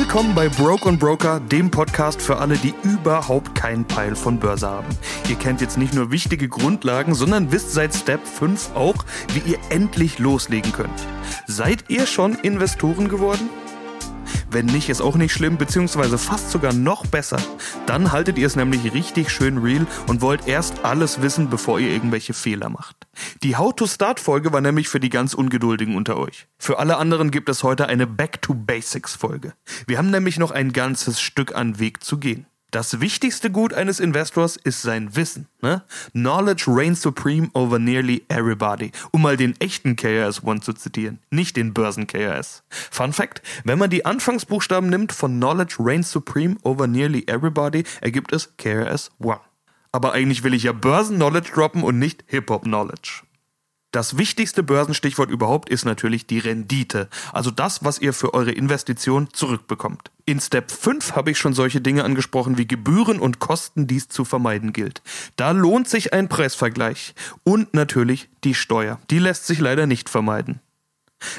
Willkommen bei Broke und Broker, dem Podcast für alle, die überhaupt keinen Peil von Börse haben. Ihr kennt jetzt nicht nur wichtige Grundlagen, sondern wisst seit Step 5 auch, wie ihr endlich loslegen könnt. Seid ihr schon Investoren geworden? Wenn nicht, ist auch nicht schlimm, beziehungsweise fast sogar noch besser. Dann haltet ihr es nämlich richtig schön real und wollt erst alles wissen, bevor ihr irgendwelche Fehler macht. Die How-to-Start-Folge war nämlich für die ganz Ungeduldigen unter euch. Für alle anderen gibt es heute eine Back-to-Basics-Folge. Wir haben nämlich noch ein ganzes Stück an Weg zu gehen. Das wichtigste Gut eines Investors ist sein Wissen. Ne? Knowledge reigns supreme over nearly everybody. Um mal den echten KRS-One zu zitieren, nicht den Börsen-KRS. Fun Fact, wenn man die Anfangsbuchstaben nimmt von Knowledge reigns supreme over nearly everybody, ergibt es KRS-One. Aber eigentlich will ich ja Börsen-Knowledge droppen und nicht Hip-Hop-Knowledge. Das wichtigste Börsenstichwort überhaupt ist natürlich die Rendite, also das, was ihr für eure Investition zurückbekommt. In Step 5 habe ich schon solche Dinge angesprochen wie Gebühren und Kosten, die es zu vermeiden gilt. Da lohnt sich ein Preisvergleich und natürlich die Steuer. Die lässt sich leider nicht vermeiden.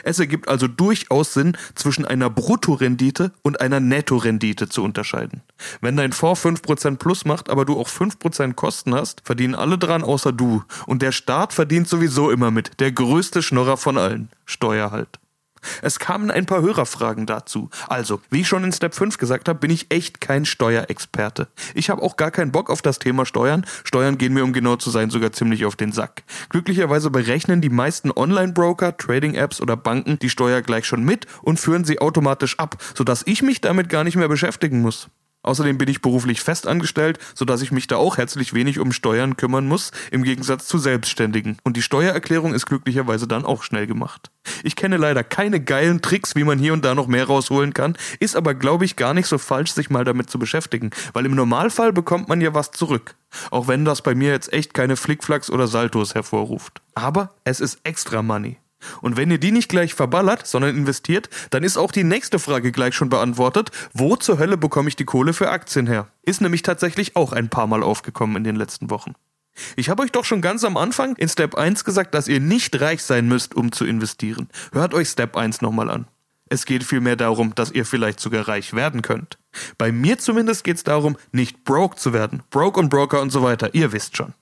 Es ergibt also durchaus Sinn, zwischen einer Bruttorendite und einer Nettorendite zu unterscheiden. Wenn dein Fonds 5% plus macht, aber du auch 5% Kosten hast, verdienen alle dran außer du. Und der Staat verdient sowieso immer mit. Der größte Schnorrer von allen. Steuer halt. Es kamen ein paar Hörerfragen dazu. Also, wie ich schon in Step 5 gesagt habe, bin ich echt kein Steuerexperte. Ich habe auch gar keinen Bock auf das Thema Steuern. Steuern gehen mir, um genau zu sein, sogar ziemlich auf den Sack. Glücklicherweise berechnen die meisten Online-Broker, Trading-Apps oder Banken die Steuer gleich schon mit und führen sie automatisch ab, sodass ich mich damit gar nicht mehr beschäftigen muss. Außerdem bin ich beruflich festangestellt, sodass ich mich da auch herzlich wenig um Steuern kümmern muss, im Gegensatz zu Selbstständigen. Und die Steuererklärung ist glücklicherweise dann auch schnell gemacht. Ich kenne leider keine geilen Tricks, wie man hier und da noch mehr rausholen kann, ist aber, glaube ich, gar nicht so falsch, sich mal damit zu beschäftigen, weil im Normalfall bekommt man ja was zurück. Auch wenn das bei mir jetzt echt keine Flickflacks oder Saltos hervorruft. Aber es ist extra Money. Und wenn ihr die nicht gleich verballert, sondern investiert, dann ist auch die nächste Frage gleich schon beantwortet. Wo zur Hölle bekomme ich die Kohle für Aktien her? Ist nämlich tatsächlich auch ein paar Mal aufgekommen in den letzten Wochen. Ich habe euch doch schon ganz am Anfang in Step 1 gesagt, dass ihr nicht reich sein müsst, um zu investieren. Hört euch Step 1 nochmal an. Es geht vielmehr darum, dass ihr vielleicht sogar reich werden könnt. Bei mir zumindest geht es darum, nicht broke zu werden. Broke und Broker und so weiter, ihr wisst schon.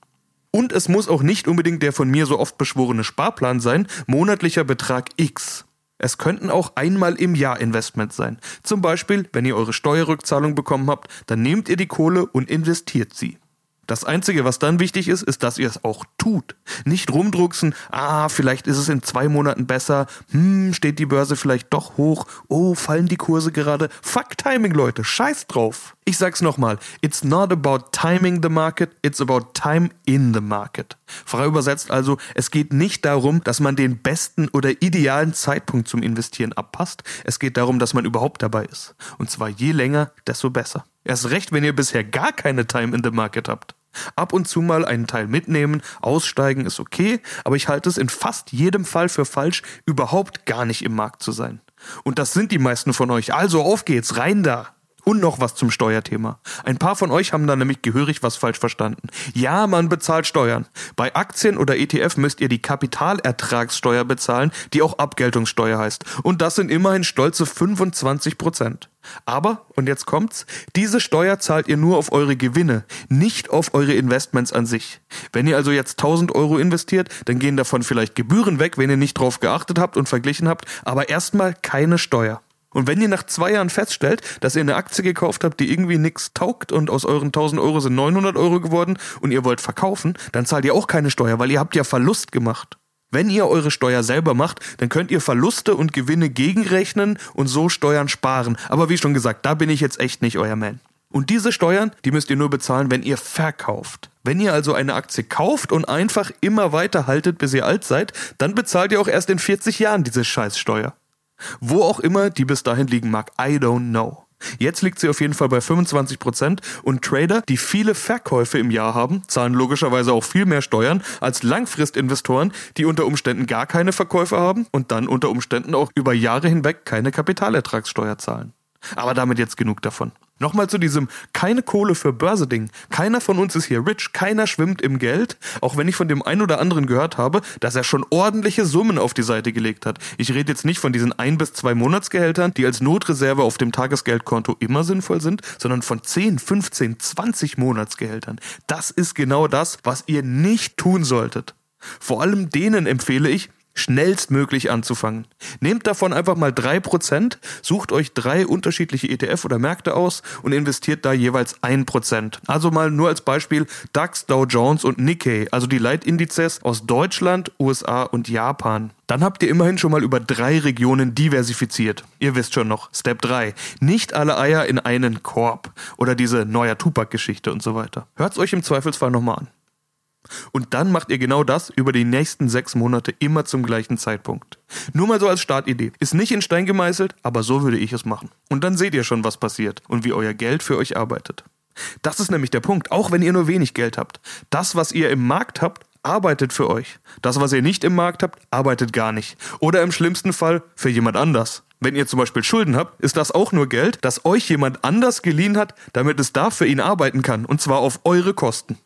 Und es muss auch nicht unbedingt der von mir so oft beschworene Sparplan sein, monatlicher Betrag X. Es könnten auch einmal im Jahr Investments sein. Zum Beispiel, wenn ihr eure Steuerrückzahlung bekommen habt, dann nehmt ihr die Kohle und investiert sie. Das Einzige, was dann wichtig ist, ist, dass ihr es auch tut. Nicht rumdrucksen, ah, vielleicht ist es in zwei Monaten besser, hm, steht die Börse vielleicht doch hoch, oh, fallen die Kurse gerade. Fuck Timing, Leute, scheiß drauf. Ich sag's nochmal, it's not about timing the market, it's about time in the market. Frei übersetzt also, es geht nicht darum, dass man den besten oder idealen Zeitpunkt zum Investieren abpasst, es geht darum, dass man überhaupt dabei ist. Und zwar je länger, desto besser. Erst recht, wenn ihr bisher gar keine Time in the Market habt. Ab und zu mal einen Teil mitnehmen, aussteigen ist okay, aber ich halte es in fast jedem Fall für falsch, überhaupt gar nicht im Markt zu sein. Und das sind die meisten von euch. Also auf geht's, rein da! Und noch was zum Steuerthema. Ein paar von euch haben da nämlich gehörig was falsch verstanden. Ja, man bezahlt Steuern. Bei Aktien oder ETF müsst ihr die Kapitalertragssteuer bezahlen, die auch Abgeltungssteuer heißt. Und das sind immerhin stolze 25 Prozent. Aber, und jetzt kommt's, diese Steuer zahlt ihr nur auf eure Gewinne, nicht auf eure Investments an sich. Wenn ihr also jetzt 1000 Euro investiert, dann gehen davon vielleicht Gebühren weg, wenn ihr nicht drauf geachtet habt und verglichen habt, aber erstmal keine Steuer. Und wenn ihr nach zwei Jahren feststellt, dass ihr eine Aktie gekauft habt, die irgendwie nix taugt und aus euren 1000 Euro sind 900 Euro geworden und ihr wollt verkaufen, dann zahlt ihr auch keine Steuer, weil ihr habt ja Verlust gemacht. Wenn ihr eure Steuer selber macht, dann könnt ihr Verluste und Gewinne gegenrechnen und so Steuern sparen. Aber wie schon gesagt, da bin ich jetzt echt nicht euer Man. Und diese Steuern, die müsst ihr nur bezahlen, wenn ihr verkauft. Wenn ihr also eine Aktie kauft und einfach immer weiter haltet, bis ihr alt seid, dann bezahlt ihr auch erst in 40 Jahren diese Scheißsteuer. Wo auch immer die bis dahin liegen mag, I don't know. Jetzt liegt sie auf jeden Fall bei 25% und Trader, die viele Verkäufe im Jahr haben, zahlen logischerweise auch viel mehr Steuern als Langfristinvestoren, die unter Umständen gar keine Verkäufe haben und dann unter Umständen auch über Jahre hinweg keine Kapitalertragssteuer zahlen. Aber damit jetzt genug davon. Nochmal zu diesem keine Kohle für Börse-Ding. Keiner von uns ist hier rich, keiner schwimmt im Geld, auch wenn ich von dem einen oder anderen gehört habe, dass er schon ordentliche Summen auf die Seite gelegt hat. Ich rede jetzt nicht von diesen ein bis zwei Monatsgehältern, die als Notreserve auf dem Tagesgeldkonto immer sinnvoll sind, sondern von 10, 15, 20 Monatsgehältern. Das ist genau das, was ihr nicht tun solltet. Vor allem denen empfehle ich, schnellstmöglich anzufangen. Nehmt davon einfach mal drei Prozent, sucht euch drei unterschiedliche ETF oder Märkte aus und investiert da jeweils ein Prozent. Also mal nur als Beispiel DAX, Dow Jones und Nikkei, also die Leitindizes aus Deutschland, USA und Japan. Dann habt ihr immerhin schon mal über drei Regionen diversifiziert. Ihr wisst schon noch, Step 3. Nicht alle Eier in einen Korb. Oder diese neuer Tupac-Geschichte und so weiter. Hört's euch im Zweifelsfall nochmal an. Und dann macht ihr genau das über die nächsten sechs Monate immer zum gleichen Zeitpunkt. Nur mal so als Startidee. Ist nicht in Stein gemeißelt, aber so würde ich es machen. Und dann seht ihr schon, was passiert und wie euer Geld für euch arbeitet. Das ist nämlich der Punkt, auch wenn ihr nur wenig Geld habt. Das, was ihr im Markt habt, arbeitet für euch. Das, was ihr nicht im Markt habt, arbeitet gar nicht. Oder im schlimmsten Fall für jemand anders. Wenn ihr zum Beispiel Schulden habt, ist das auch nur Geld, das euch jemand anders geliehen hat, damit es da für ihn arbeiten kann. Und zwar auf eure Kosten.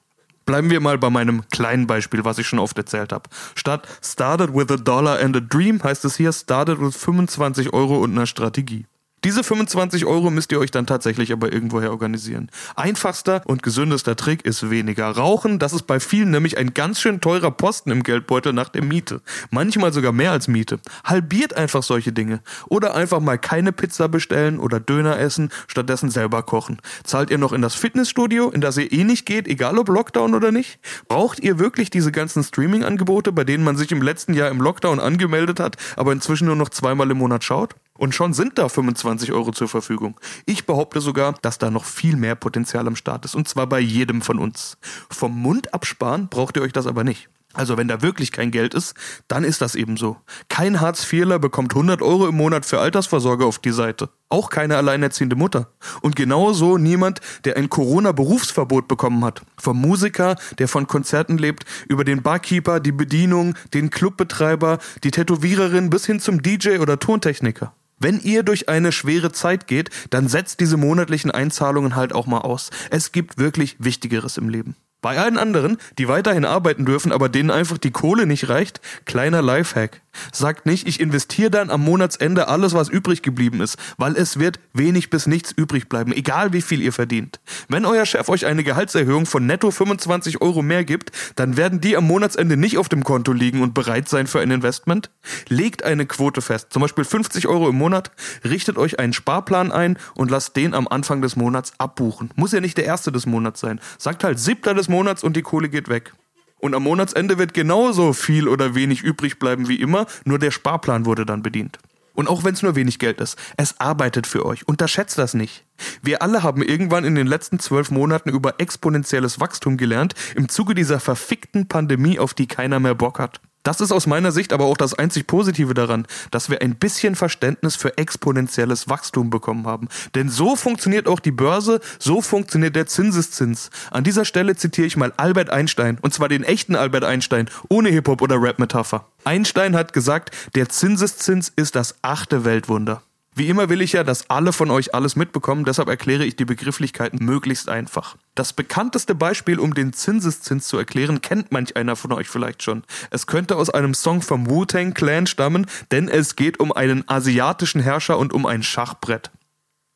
Bleiben wir mal bei meinem kleinen Beispiel, was ich schon oft erzählt habe. Statt started with a dollar and a dream heißt es hier started with 25 Euro und einer Strategie. Diese 25 Euro müsst ihr euch dann tatsächlich aber irgendwoher organisieren. Einfachster und gesündester Trick ist weniger rauchen. Das ist bei vielen nämlich ein ganz schön teurer Posten im Geldbeutel nach der Miete. Manchmal sogar mehr als Miete. Halbiert einfach solche Dinge. Oder einfach mal keine Pizza bestellen oder Döner essen, stattdessen selber kochen. Zahlt ihr noch in das Fitnessstudio, in das ihr eh nicht geht, egal ob Lockdown oder nicht? Braucht ihr wirklich diese ganzen Streaming-Angebote, bei denen man sich im letzten Jahr im Lockdown angemeldet hat, aber inzwischen nur noch zweimal im Monat schaut? Und schon sind da 25 Euro zur Verfügung. Ich behaupte sogar, dass da noch viel mehr Potenzial am Start ist. Und zwar bei jedem von uns. Vom Mund absparen braucht ihr euch das aber nicht. Also wenn da wirklich kein Geld ist, dann ist das eben so. Kein Hartz-IVler bekommt 100 Euro im Monat für Altersvorsorge auf die Seite. Auch keine alleinerziehende Mutter. Und genauso niemand, der ein Corona-Berufsverbot bekommen hat. Vom Musiker, der von Konzerten lebt, über den Barkeeper, die Bedienung, den Clubbetreiber, die Tätowiererin bis hin zum DJ oder Tontechniker. Wenn ihr durch eine schwere Zeit geht, dann setzt diese monatlichen Einzahlungen halt auch mal aus. Es gibt wirklich Wichtigeres im Leben. Bei allen anderen, die weiterhin arbeiten dürfen, aber denen einfach die Kohle nicht reicht, kleiner Lifehack. Sagt nicht, ich investiere dann am Monatsende alles, was übrig geblieben ist, weil es wird wenig bis nichts übrig bleiben, egal wie viel ihr verdient. Wenn euer Chef euch eine Gehaltserhöhung von netto 25 Euro mehr gibt, dann werden die am Monatsende nicht auf dem Konto liegen und bereit sein für ein Investment. Legt eine Quote fest, zum Beispiel 50 Euro im Monat, richtet euch einen Sparplan ein und lasst den am Anfang des Monats abbuchen. Muss ja nicht der erste des Monats sein. Sagt halt siebter des Monats und die Kohle geht weg. Und am Monatsende wird genauso viel oder wenig übrig bleiben wie immer, nur der Sparplan wurde dann bedient. Und auch wenn es nur wenig Geld ist, es arbeitet für euch. Unterschätzt das nicht. Wir alle haben irgendwann in den letzten zwölf Monaten über exponentielles Wachstum gelernt, im Zuge dieser verfickten Pandemie, auf die keiner mehr Bock hat. Das ist aus meiner Sicht aber auch das einzig Positive daran, dass wir ein bisschen Verständnis für exponentielles Wachstum bekommen haben. Denn so funktioniert auch die Börse, so funktioniert der Zinseszins. An dieser Stelle zitiere ich mal Albert Einstein, und zwar den echten Albert Einstein, ohne Hip-Hop oder Rap-Metapher. Einstein hat gesagt, der Zinseszins ist das achte Weltwunder. Wie immer will ich ja, dass alle von euch alles mitbekommen, deshalb erkläre ich die Begrifflichkeiten möglichst einfach. Das bekannteste Beispiel, um den Zinseszins zu erklären, kennt manch einer von euch vielleicht schon. Es könnte aus einem Song vom Wu-Tang Clan stammen, denn es geht um einen asiatischen Herrscher und um ein Schachbrett.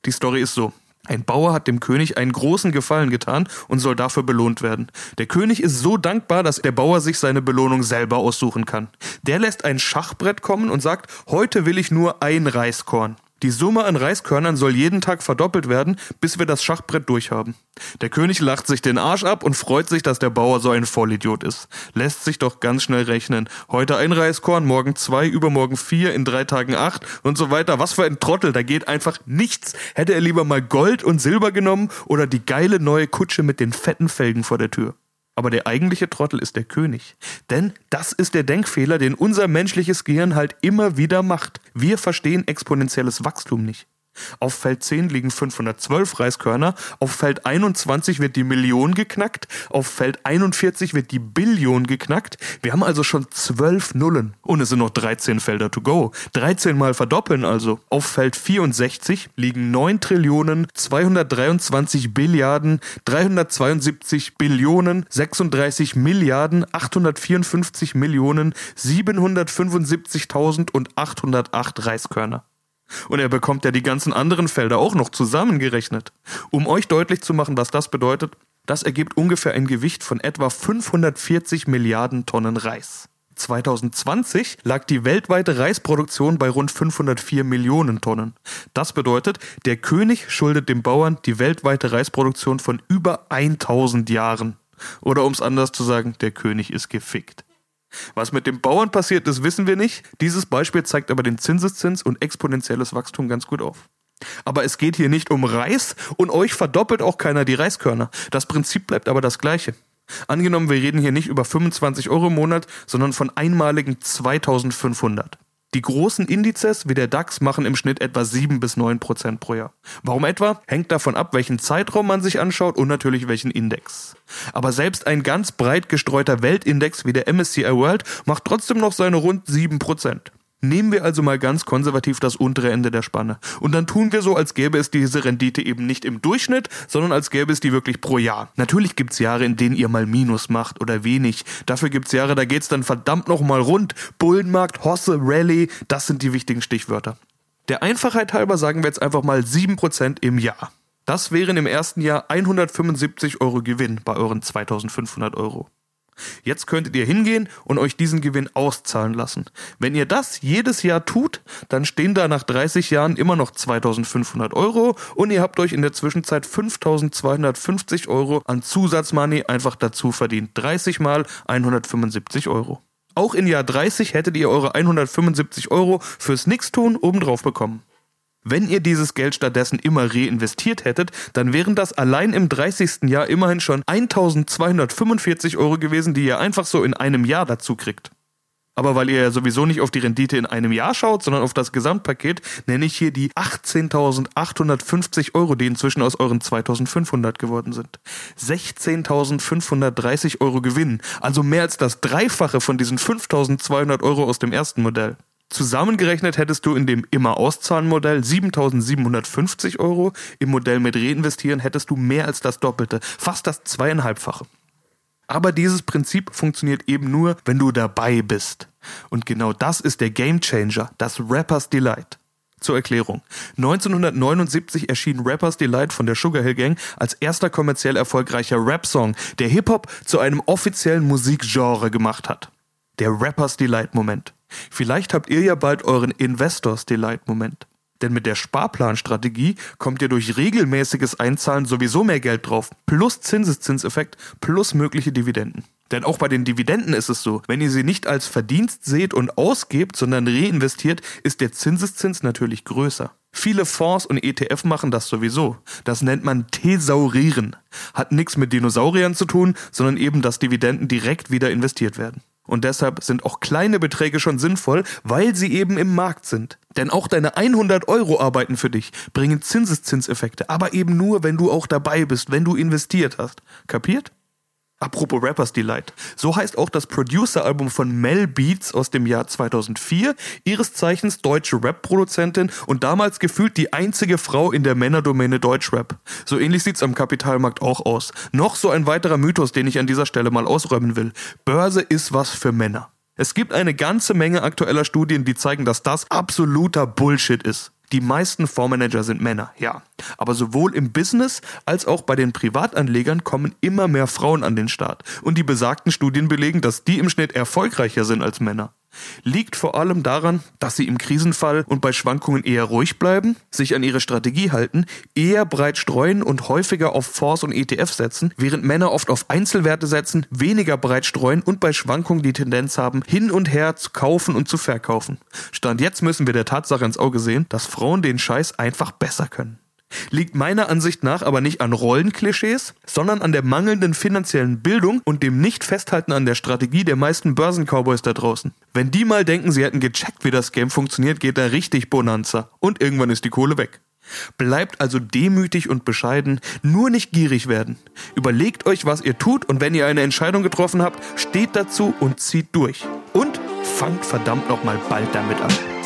Die Story ist so. Ein Bauer hat dem König einen großen Gefallen getan und soll dafür belohnt werden. Der König ist so dankbar, dass der Bauer sich seine Belohnung selber aussuchen kann. Der lässt ein Schachbrett kommen und sagt, heute will ich nur ein Reiskorn. Die Summe an Reiskörnern soll jeden Tag verdoppelt werden, bis wir das Schachbrett durchhaben. Der König lacht sich den Arsch ab und freut sich, dass der Bauer so ein Vollidiot ist. Lässt sich doch ganz schnell rechnen. Heute ein Reiskorn, morgen zwei, übermorgen vier, in drei Tagen acht und so weiter. Was für ein Trottel, da geht einfach nichts. Hätte er lieber mal Gold und Silber genommen oder die geile neue Kutsche mit den fetten Felgen vor der Tür. Aber der eigentliche Trottel ist der König. Denn das ist der Denkfehler, den unser menschliches Gehirn halt immer wieder macht. Wir verstehen exponentielles Wachstum nicht. Auf Feld 10 liegen 512 Reiskörner, auf Feld 21 wird die Million geknackt, auf Feld 41 wird die Billion geknackt. Wir haben also schon 12 Nullen und es sind noch 13 Felder to go. 13 mal verdoppeln also. Auf Feld 64 liegen 9 Trillionen, 223 Billiarden, 372 Billionen, 36 Milliarden, 854 Millionen, 775.000 und 808 Reiskörner. Und er bekommt ja die ganzen anderen Felder auch noch zusammengerechnet. Um euch deutlich zu machen, was das bedeutet, das ergibt ungefähr ein Gewicht von etwa 540 Milliarden Tonnen Reis. 2020 lag die weltweite Reisproduktion bei rund 504 Millionen Tonnen. Das bedeutet, der König schuldet dem Bauern die weltweite Reisproduktion von über 1000 Jahren. Oder um es anders zu sagen, der König ist gefickt. Was mit dem Bauern passiert ist, wissen wir nicht. Dieses Beispiel zeigt aber den Zinseszins und exponentielles Wachstum ganz gut auf. Aber es geht hier nicht um Reis und euch verdoppelt auch keiner die Reiskörner. Das Prinzip bleibt aber das gleiche. Angenommen, wir reden hier nicht über 25 Euro im Monat, sondern von einmaligen 2500. Die großen Indizes wie der DAX machen im Schnitt etwa 7 bis 9 Prozent pro Jahr. Warum etwa? Hängt davon ab, welchen Zeitraum man sich anschaut und natürlich welchen Index. Aber selbst ein ganz breit gestreuter Weltindex wie der MSCI World macht trotzdem noch seine rund 7 Prozent. Nehmen wir also mal ganz konservativ das untere Ende der Spanne. Und dann tun wir so, als gäbe es diese Rendite eben nicht im Durchschnitt, sondern als gäbe es die wirklich pro Jahr. Natürlich gibt's Jahre, in denen ihr mal Minus macht oder wenig. Dafür gibt's Jahre, da geht's dann verdammt nochmal rund. Bullenmarkt, Hosse, Rallye, das sind die wichtigen Stichwörter. Der Einfachheit halber sagen wir jetzt einfach mal 7% im Jahr. Das wären im ersten Jahr 175 Euro Gewinn bei euren 2500 Euro. Jetzt könntet ihr hingehen und euch diesen Gewinn auszahlen lassen. Wenn ihr das jedes Jahr tut, dann stehen da nach 30 Jahren immer noch 2500 Euro und ihr habt euch in der Zwischenzeit 5250 Euro an Zusatzmoney einfach dazu verdient. 30 mal 175 Euro. Auch in Jahr 30 hättet ihr eure 175 Euro fürs Nix-Tun obendrauf bekommen. Wenn ihr dieses Geld stattdessen immer reinvestiert hättet, dann wären das allein im 30. Jahr immerhin schon 1245 Euro gewesen, die ihr einfach so in einem Jahr dazu kriegt. Aber weil ihr ja sowieso nicht auf die Rendite in einem Jahr schaut, sondern auf das Gesamtpaket, nenne ich hier die 18.850 Euro, die inzwischen aus euren 2.500 geworden sind. 16.530 Euro Gewinn, also mehr als das Dreifache von diesen 5.200 Euro aus dem ersten Modell. Zusammengerechnet hättest du in dem Immer-Auszahlen-Modell 7.750 Euro, im Modell mit Reinvestieren hättest du mehr als das Doppelte, fast das zweieinhalbfache. Aber dieses Prinzip funktioniert eben nur, wenn du dabei bist. Und genau das ist der Gamechanger, das Rappers Delight. Zur Erklärung. 1979 erschien Rappers Delight von der Sugar Hill Gang als erster kommerziell erfolgreicher Rap-Song, der Hip-Hop zu einem offiziellen Musikgenre gemacht hat. Der Rappers Delight Moment. Vielleicht habt ihr ja bald euren Investors Delight Moment. Denn mit der Sparplanstrategie kommt ihr durch regelmäßiges Einzahlen sowieso mehr Geld drauf, plus Zinseszinseffekt, plus mögliche Dividenden. Denn auch bei den Dividenden ist es so, wenn ihr sie nicht als Verdienst seht und ausgebt, sondern reinvestiert, ist der Zinseszins natürlich größer. Viele Fonds und ETF machen das sowieso. Das nennt man Thesaurieren. Hat nichts mit Dinosauriern zu tun, sondern eben, dass Dividenden direkt wieder investiert werden. Und deshalb sind auch kleine Beträge schon sinnvoll, weil sie eben im Markt sind. Denn auch deine 100 Euro arbeiten für dich, bringen Zinseszinseffekte, aber eben nur, wenn du auch dabei bist, wenn du investiert hast. Kapiert? Apropos Rappers Delight. So heißt auch das Producer-Album von Mel Beats aus dem Jahr 2004, ihres Zeichens deutsche Rap-Produzentin und damals gefühlt die einzige Frau in der Männerdomäne Deutschrap. So ähnlich sieht's am Kapitalmarkt auch aus. Noch so ein weiterer Mythos, den ich an dieser Stelle mal ausräumen will. Börse ist was für Männer. Es gibt eine ganze Menge aktueller Studien, die zeigen, dass das absoluter Bullshit ist. Die meisten Fondsmanager sind Männer, ja. Aber sowohl im Business als auch bei den Privatanlegern kommen immer mehr Frauen an den Start. Und die besagten Studien belegen, dass die im Schnitt erfolgreicher sind als Männer liegt vor allem daran, dass sie im Krisenfall und bei Schwankungen eher ruhig bleiben, sich an ihre Strategie halten, eher breit streuen und häufiger auf Fonds und ETF setzen, während Männer oft auf Einzelwerte setzen, weniger breit streuen und bei Schwankungen die Tendenz haben, hin und her zu kaufen und zu verkaufen. Stand jetzt müssen wir der Tatsache ins Auge sehen, dass Frauen den Scheiß einfach besser können liegt meiner Ansicht nach aber nicht an Rollenklischees, sondern an der mangelnden finanziellen Bildung und dem Nicht-Festhalten an der Strategie der meisten Börsencowboys da draußen. Wenn die mal denken, sie hätten gecheckt, wie das Game funktioniert, geht da richtig Bonanza und irgendwann ist die Kohle weg. Bleibt also demütig und bescheiden, nur nicht gierig werden. Überlegt euch, was ihr tut und wenn ihr eine Entscheidung getroffen habt, steht dazu und zieht durch. Und fangt verdammt noch mal bald damit an.